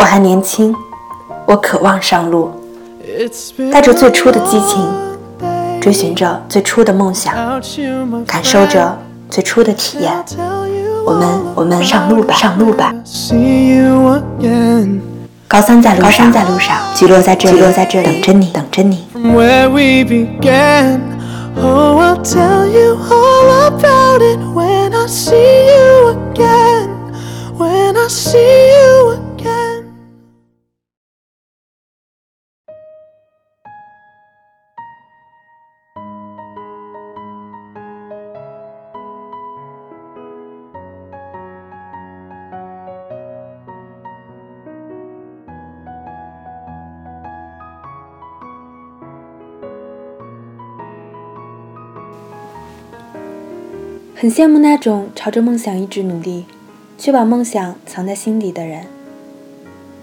我还年轻，我渴望上路，带着最初的激情，追寻着最初的梦想，感受着最初的体验。我们，我们上路吧，上路吧。高三在路上，高三在路上，聚落在这里，菊落在这里，等着你，等着你。很羡慕那种朝着梦想一直努力，却把梦想藏在心底的人。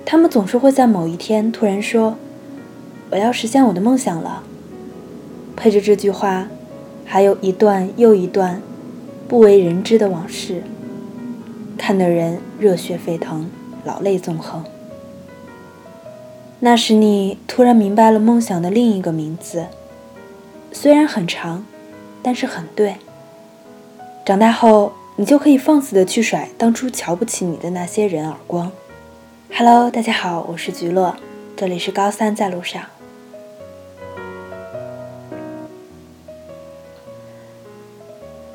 他们总是会在某一天突然说：“我要实现我的梦想了。”配着这句话，还有一段又一段不为人知的往事，看得人热血沸腾，老泪纵横。那时你突然明白了梦想的另一个名字，虽然很长，但是很对。长大后，你就可以放肆的去甩当初瞧不起你的那些人耳光。Hello，大家好，我是菊乐，这里是高三在路上。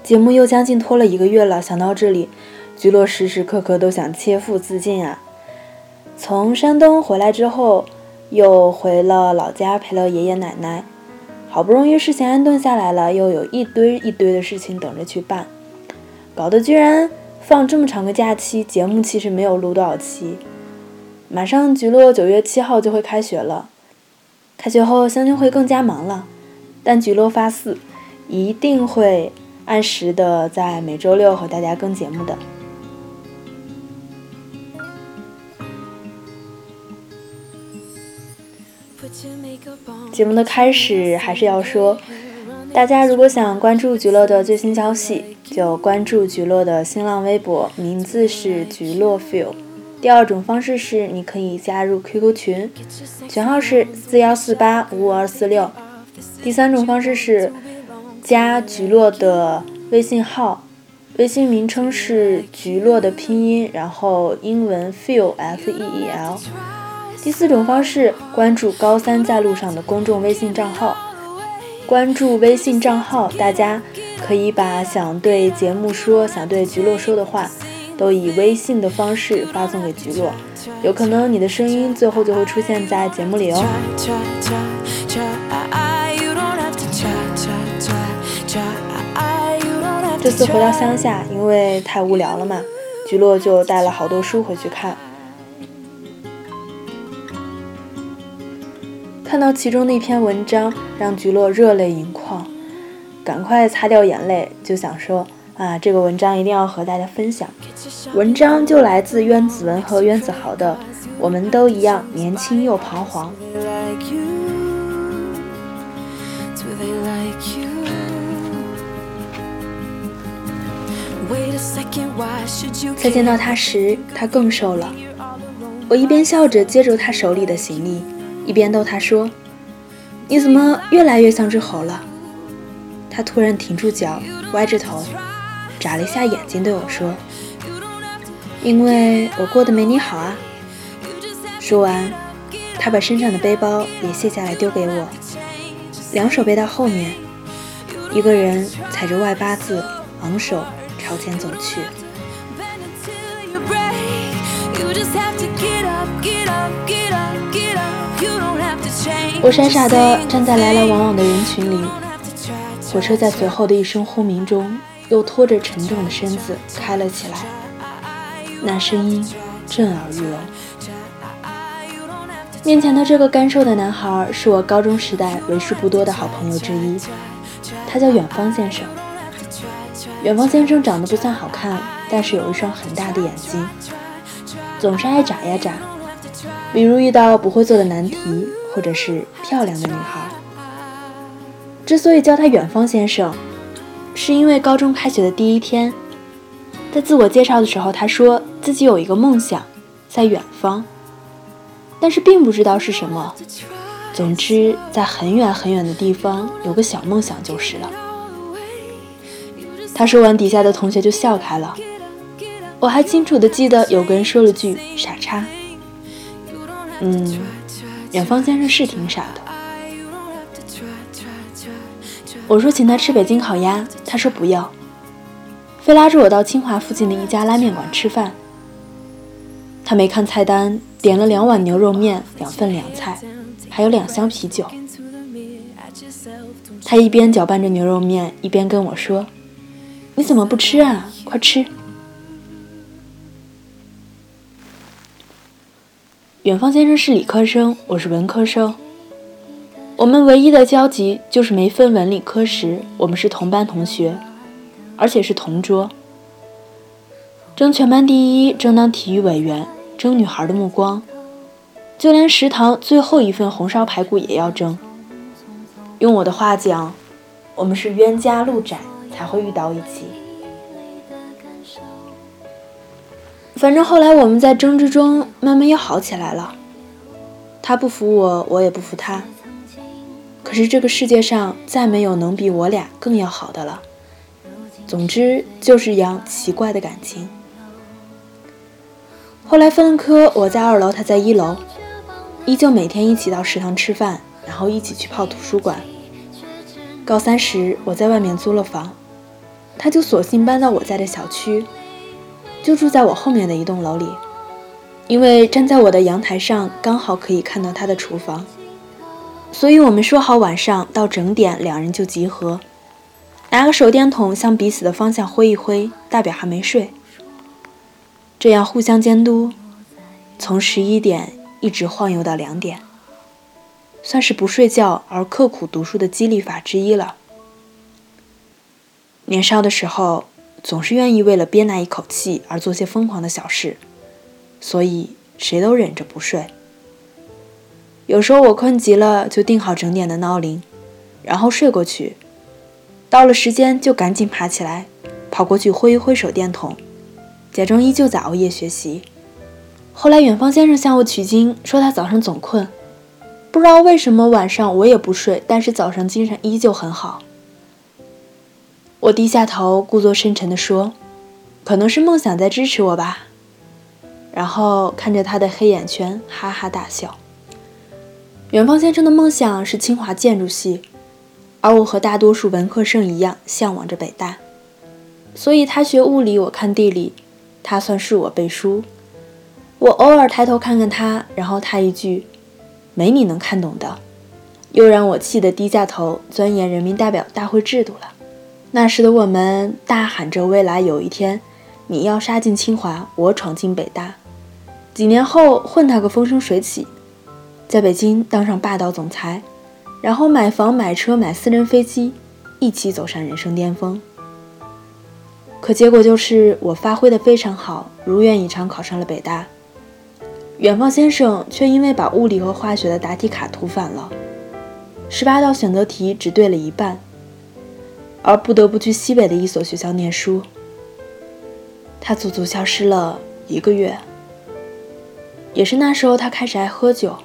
节目又将近拖了一个月了，想到这里，菊乐时时刻刻都想切腹自尽啊！从山东回来之后，又回了老家陪了爷爷奶奶，好不容易事情安顿下来了，又有一堆一堆的事情等着去办。搞得居然放这么长个假期，节目其实没有录多少期。马上菊落九月七号就会开学了，开学后相亲会更加忙了。但菊落发誓，一定会按时的在每周六和大家更节目的。节目的开始还是要说。大家如果想关注菊乐的最新消息，就关注菊乐的新浪微博，名字是菊乐 feel。第二种方式是，你可以加入 QQ 群，群号是四幺四八五五二四六。第三种方式是加菊乐的微信号，微信名称是菊乐的拼音，然后英文 feel f e e l。第四种方式，关注高三在路上的公众微信账号。关注微信账号，大家可以把想对节目说、想对菊落说的话，都以微信的方式发送给菊落，有可能你的声音最后就会出现在节目里哦。这次回到乡下，因为太无聊了嘛，菊落就带了好多书回去看。看到其中的一篇文章，让菊落热泪盈眶，赶快擦掉眼泪，就想说啊，这个文章一定要和大家分享。文章就来自渊子文和渊子豪的《我们都一样年轻又彷徨》。再见到他时，他更瘦了。我一边笑着接住他手里的行李。一边逗他说：“你怎么越来越像只猴了？”他突然停住脚，歪着头，眨了一下眼睛，对我说：“因为我过得没你好啊。”说完，他把身上的背包也卸下来丢给我，两手背到后面，一个人踩着外八字，昂首朝前走去。我傻傻地站在来来往往的人群里，火车在随后的一声轰鸣中，又拖着沉重的身子开了起来。那声音震耳欲聋。面前的这个干瘦的男孩是我高中时代为数不多的好朋友之一，他叫远方先生。远方先生长得不算好看，但是有一双很大的眼睛，总是爱眨呀眨。比如遇到不会做的难题。或者是漂亮的女孩。之所以叫他远方先生，是因为高中开学的第一天，在自我介绍的时候，他说自己有一个梦想，在远方。但是并不知道是什么。总之，在很远很远的地方有个小梦想就是了。他说完，底下的同学就笑开了。我还清楚的记得有个人说了句“傻叉”。嗯，远方先生是挺傻的。我说请他吃北京烤鸭，他说不要，非拉着我到清华附近的一家拉面馆吃饭。他没看菜单，点了两碗牛肉面，两份凉菜，还有两箱啤酒。他一边搅拌着牛肉面，一边跟我说：“你怎么不吃啊？快吃！”远方先生是理科生，我是文科生。我们唯一的交集就是没分文理科时，我们是同班同学，而且是同桌，争全班第一，争当体育委员，争女孩的目光，就连食堂最后一份红烧排骨也要争。用我的话讲，我们是冤家路窄才会遇到一起。反正后来我们在争执中慢慢又好起来了，他不服我，我也不服他。可是这个世界上再没有能比我俩更要好的了。总之就是一样奇怪的感情。后来分了科，我在二楼，他在一楼，依旧每天一起到食堂吃饭，然后一起去泡图书馆。高三时我在外面租了房，他就索性搬到我在的小区，就住在我后面的一栋楼里，因为站在我的阳台上刚好可以看到他的厨房。所以我们说好晚上到整点，两人就集合，拿个手电筒向彼此的方向挥一挥，代表还没睡。这样互相监督，从十一点一直晃悠到两点，算是不睡觉而刻苦读书的激励法之一了。年少的时候，总是愿意为了憋那一口气而做些疯狂的小事，所以谁都忍着不睡。有时候我困极了，就定好整点的闹铃，然后睡过去。到了时间就赶紧爬起来，跑过去挥一挥手电筒，假装依旧在熬夜学习。后来远方先生向我取经，说他早上总困，不知道为什么晚上我也不睡，但是早上精神依旧很好。我低下头，故作深沉地说：“可能是梦想在支持我吧。”然后看着他的黑眼圈，哈哈大笑。远方先生的梦想是清华建筑系，而我和大多数文科生一样向往着北大，所以他学物理，我看地理，他算是我背书。我偶尔抬头看看他，然后他一句“没你能看懂的”，又让我气得低下头钻研人民代表大会制度了。那时的我们大喊着未来有一天你要杀进清华，我闯进北大，几年后混他个风生水起。在北京当上霸道总裁，然后买房买车买私人飞机，一起走上人生巅峰。可结果就是我发挥的非常好，如愿以偿考上了北大。远方先生却因为把物理和化学的答题卡涂反了，十八道选择题只对了一半，而不得不去西北的一所学校念书。他足足消失了一个月，也是那时候他开始爱喝酒。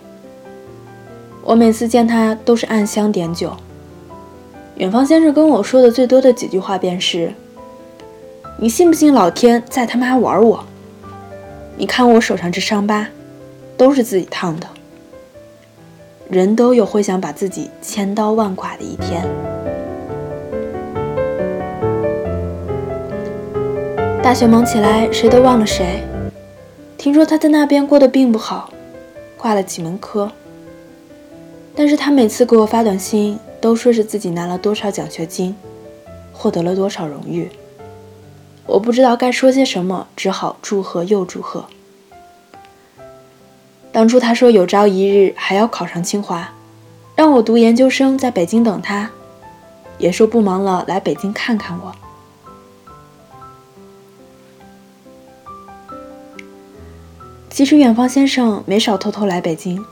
我每次见他都是暗香点酒。远方先生跟我说的最多的几句话便是：“你信不信老天在他妈玩我？你看我手上这伤疤，都是自己烫的。”人都有会想把自己千刀万剐的一天。大学忙起来，谁都忘了谁。听说他在那边过得并不好，挂了几门科。但是他每次给我发短信，都说是自己拿了多少奖学金，获得了多少荣誉。我不知道该说些什么，只好祝贺又祝贺。当初他说有朝一日还要考上清华，让我读研究生，在北京等他，也说不忙了来北京看看我。其实远方先生没少偷偷来北京。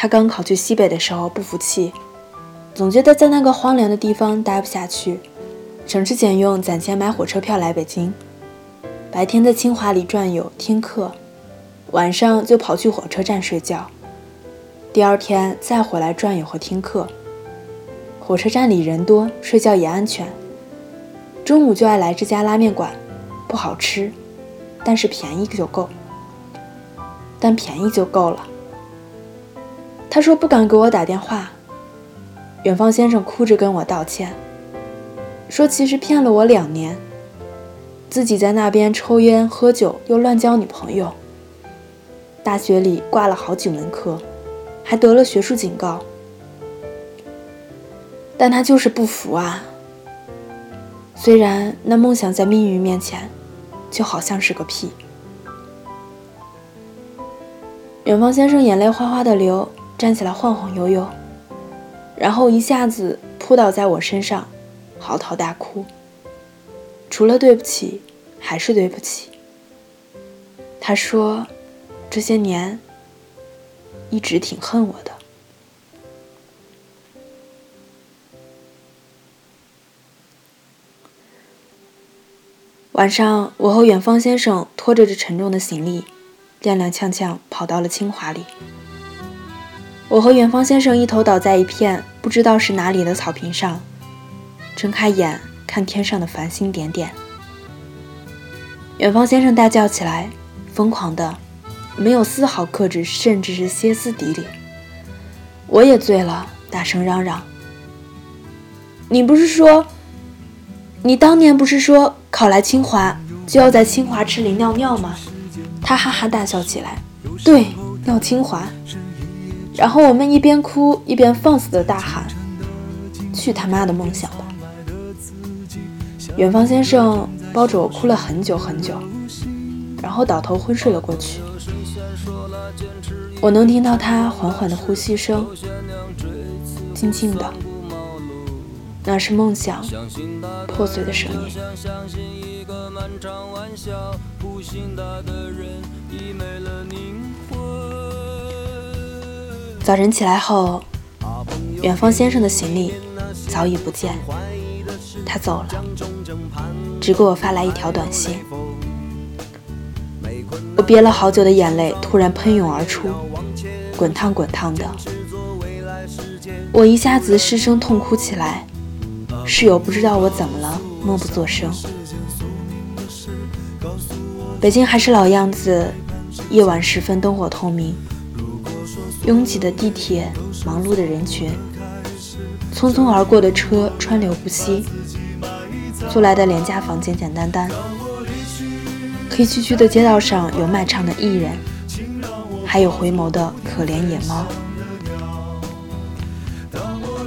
他刚考去西北的时候不服气，总觉得在那个荒凉的地方待不下去，省吃俭用攒钱买火车票来北京，白天在清华里转悠听课，晚上就跑去火车站睡觉，第二天再回来转悠和听课。火车站里人多，睡觉也安全。中午就爱来这家拉面馆，不好吃，但是便宜就够。但便宜就够了。他说不敢给我打电话。远方先生哭着跟我道歉，说其实骗了我两年，自己在那边抽烟喝酒，又乱交女朋友。大学里挂了好几门课，还得了学术警告。但他就是不服啊。虽然那梦想在命运面前，就好像是个屁。远方先生眼泪哗哗的流，站起来晃晃悠悠，然后一下子扑倒在我身上，嚎啕大哭。除了对不起，还是对不起。他说，这些年一直挺恨我的。晚上，我和远方先生拖着这沉重的行李，踉踉跄跄跑到了清华里。我和远方先生一头倒在一片不知道是哪里的草坪上，睁开眼看天上的繁星点点。远方先生大叫起来，疯狂的，没有丝毫克制，甚至是歇斯底里。我也醉了，大声嚷嚷：“你不是说，你当年不是说？”考来清华就要在清华池里尿尿吗？他哈哈大笑起来。对，尿清华。然后我们一边哭一边放肆的大喊：“去他妈的梦想吧！”远方先生抱着我哭了很久很久，然后倒头昏睡了过去。我能听到他缓缓的呼吸声，静静的。那是梦想破碎的声音。早晨起来后，远方先生的行李早已不见，他走了，只给我发来一条短信。我憋了好久的眼泪突然喷涌而出，滚烫滚烫的，我一下子失声痛哭起来。室友不知道我怎么了，默不作声。北京还是老样子，夜晚时分灯火通明，拥挤的地铁，忙碌的人群，匆匆而过的车川流不息，租来的廉价房简简单单，黑黢黢的街道上有卖唱的艺人，还有回眸的可怜野猫。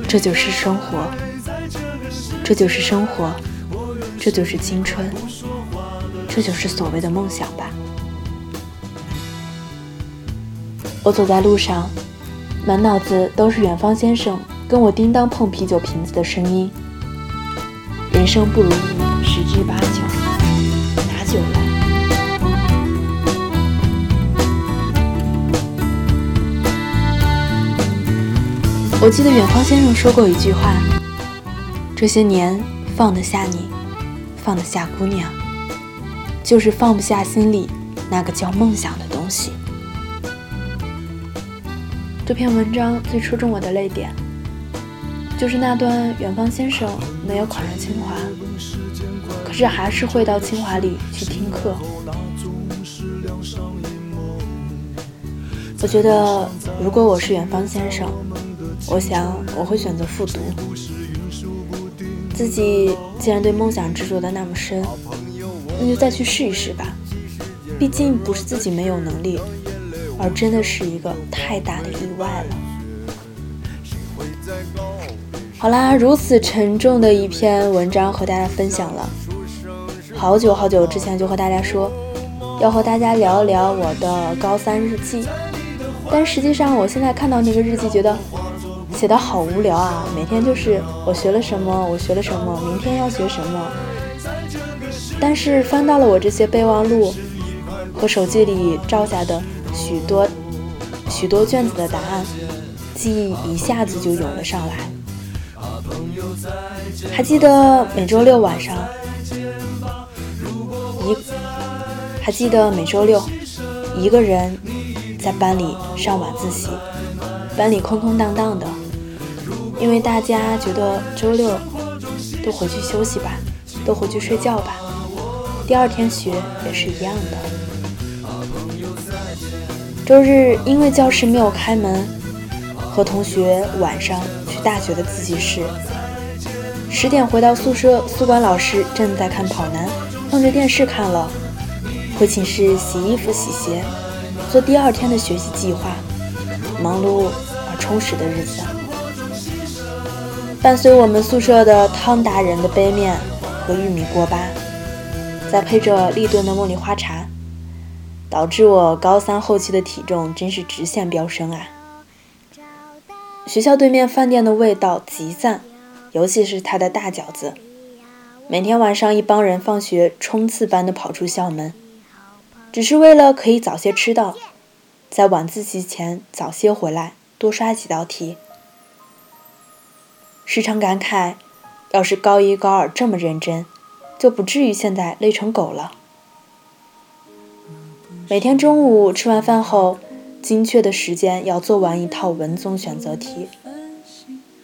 这就是生活。这就是生活，这就是青春，这就是所谓的梦想吧。我走在路上，满脑子都是远方先生跟我叮当碰啤酒瓶子的声音。人生不如意十之八九，拿酒来。我记得远方先生说过一句话。这些年放得下你，放得下姑娘，就是放不下心里那个叫梦想的东西。这篇文章最戳中我的泪点，就是那段远方先生没有考上清华，可是还是会到清华里去听课。我觉得，如果我是远方先生，我想我会选择复读。自己既然对梦想执着的那么深，那就再去试一试吧。毕竟不是自己没有能力，而真的是一个太大的意外了。好啦，如此沉重的一篇文章和大家分享了。好久好久之前就和大家说，要和大家聊一聊我的高三日记，但实际上我现在看到那个日记，觉得。写的好无聊啊！每天就是我学了什么，我学了什么，明天要学什么。但是翻到了我这些备忘录和手机里照下的许多许多卷子的答案，记忆一下子就涌了上来。还记得每周六晚上，一还记得每周六一个人在班里上晚自习，班里空空荡荡的，因为大家觉得周六都回去休息吧，都回去睡觉吧，第二天学也是一样的。周日因为教室没有开门，和同学晚上去大学的自习室。十点回到宿舍，宿管老师正在看跑男，放着电视看了。回寝室洗衣服、洗鞋，做第二天的学习计划，忙碌而充实的日子。伴随我们宿舍的汤达人的杯面和玉米锅巴，再配着立顿的茉莉花茶，导致我高三后期的体重真是直线飙升啊！学校对面饭店的味道极赞。尤其是他的大饺子，每天晚上一帮人放学冲刺般的跑出校门，只是为了可以早些吃到，在晚自习前早些回来多刷几道题。时常感慨，要是高一高二这么认真，就不至于现在累成狗了。每天中午吃完饭后，精确的时间要做完一套文综选择题。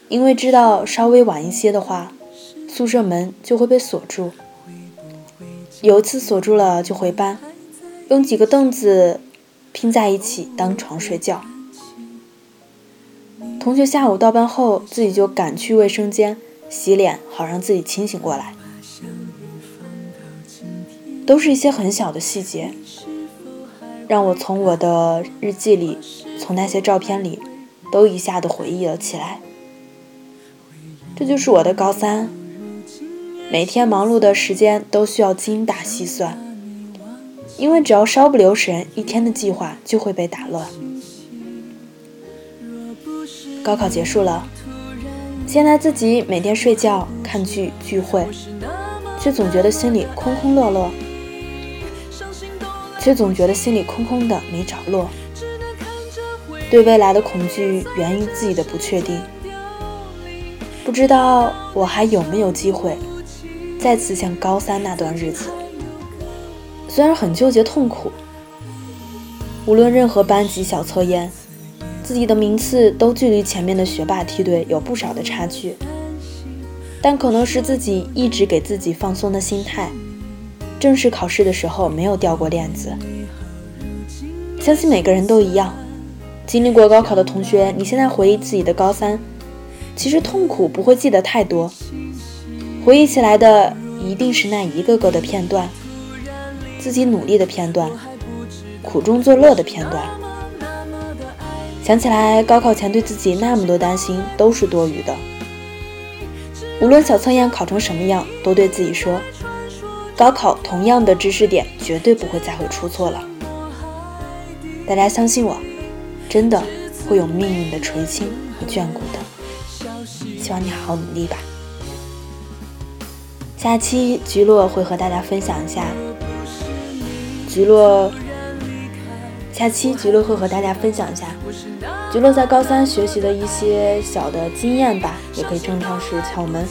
因为知道稍微晚一些的话，宿舍门就会被锁住。有一次锁住了就回班，用几个凳子拼在一起当床睡觉。同学下午到班后，自己就赶去卫生间洗脸，好让自己清醒过来。都是一些很小的细节，让我从我的日记里，从那些照片里，都一下子回忆了起来。这就是我的高三，每天忙碌的时间都需要精打细算，因为只要稍不留神，一天的计划就会被打乱。高考结束了，现在自己每天睡觉、看剧、聚会，却总觉得心里空空落落，却总觉得心里空空的没着落。对未来的恐惧源于自己的不确定。不知道我还有没有机会再次像高三那段日子？虽然很纠结痛苦，无论任何班级小测验，自己的名次都距离前面的学霸梯队有不少的差距。但可能是自己一直给自己放松的心态，正式考试的时候没有掉过链子。相信每个人都一样，经历过高考的同学，你现在回忆自己的高三。其实痛苦不会记得太多，回忆起来的一定是那一个个的片段，自己努力的片段，苦中作乐的片段。想起来高考前对自己那么多担心都是多余的。无论小测验考成什么样，都对自己说，高考同样的知识点绝对不会再会出错了。大家相信我，真的会有命运的垂青和眷顾的。希望你好好努力吧。下期菊落会和大家分享一下，菊落。下期菊落会和大家分享一下，菊落在高三学习的一些小的经验吧，也可以称上是窍门。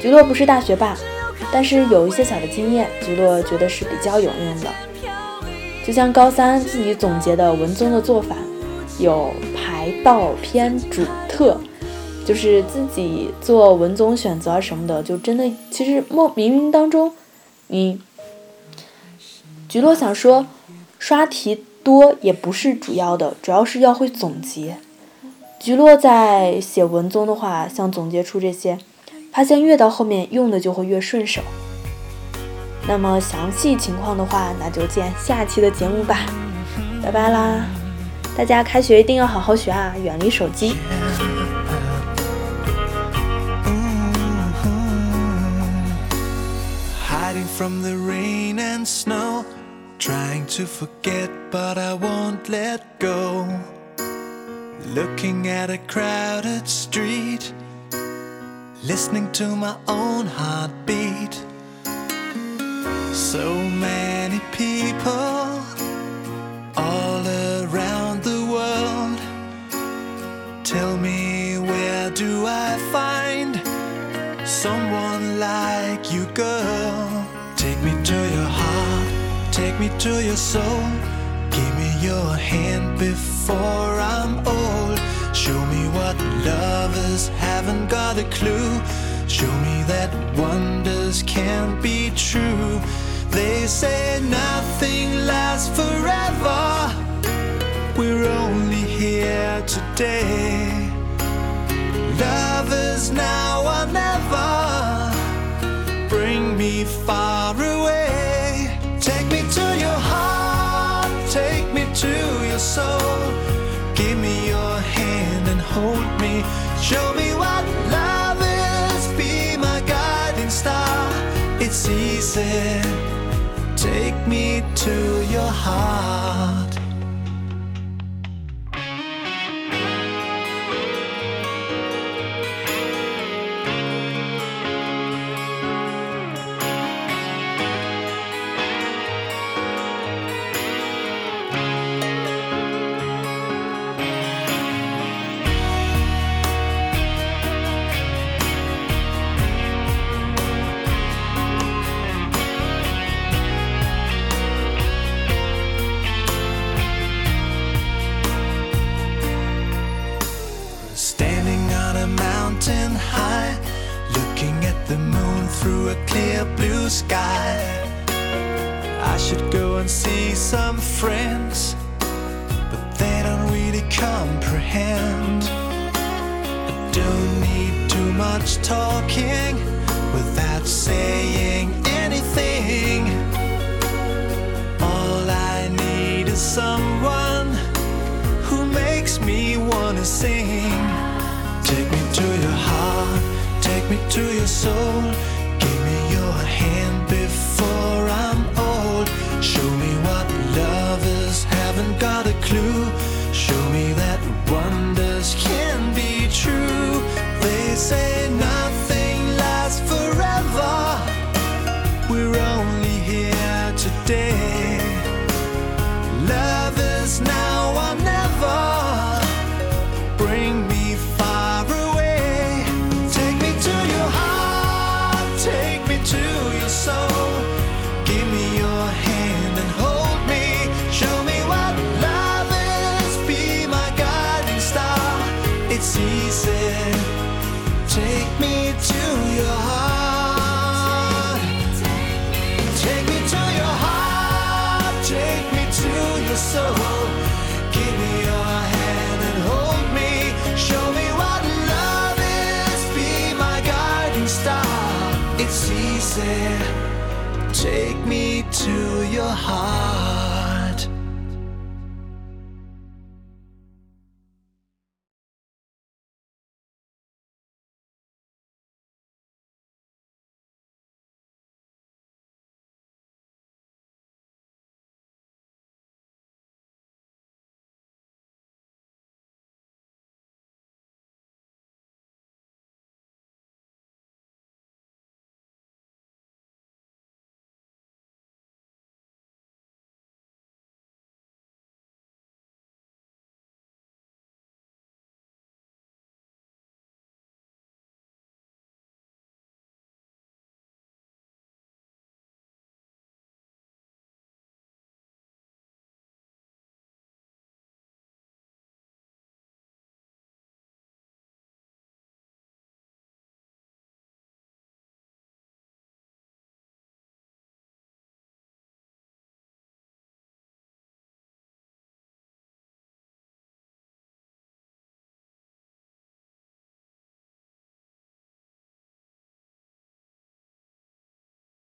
菊落不是大学霸，但是有一些小的经验，菊落觉得是比较有用的。就像高三自己总结的文综的做法，有排倒偏主特。就是自己做文综选择什么的，就真的其实莫冥冥当中，你菊落想说，刷题多也不是主要的，主要是要会总结。菊落在写文综的话，想总结出这些，发现越到后面用的就会越顺手。那么详细情况的话，那就见下期的节目吧，拜拜啦！大家开学一定要好好学啊，远离手机。from the rain and snow. Trying to forget, but I won't let go. Looking at a crowded street, listening to my own heartbeat. So many people all around the world. Tell me, where do I find someone like you, girl? Take me to your heart, take me to your soul. Give me your hand before I'm old. Show me what lovers haven't got a clue. Show me that wonders can't be true. They say nothing lasts forever. We're only here today. Lovers now or never. Bring me far me. Show me what love is. Be my guiding star. It's easy. Take me to your heart. A clear blue sky. I should go and see some friends, but they don't really comprehend. I don't need too much talking without saying anything. All I need is someone who makes me wanna sing. Take me to your heart, take me to your soul. Take me to your heart.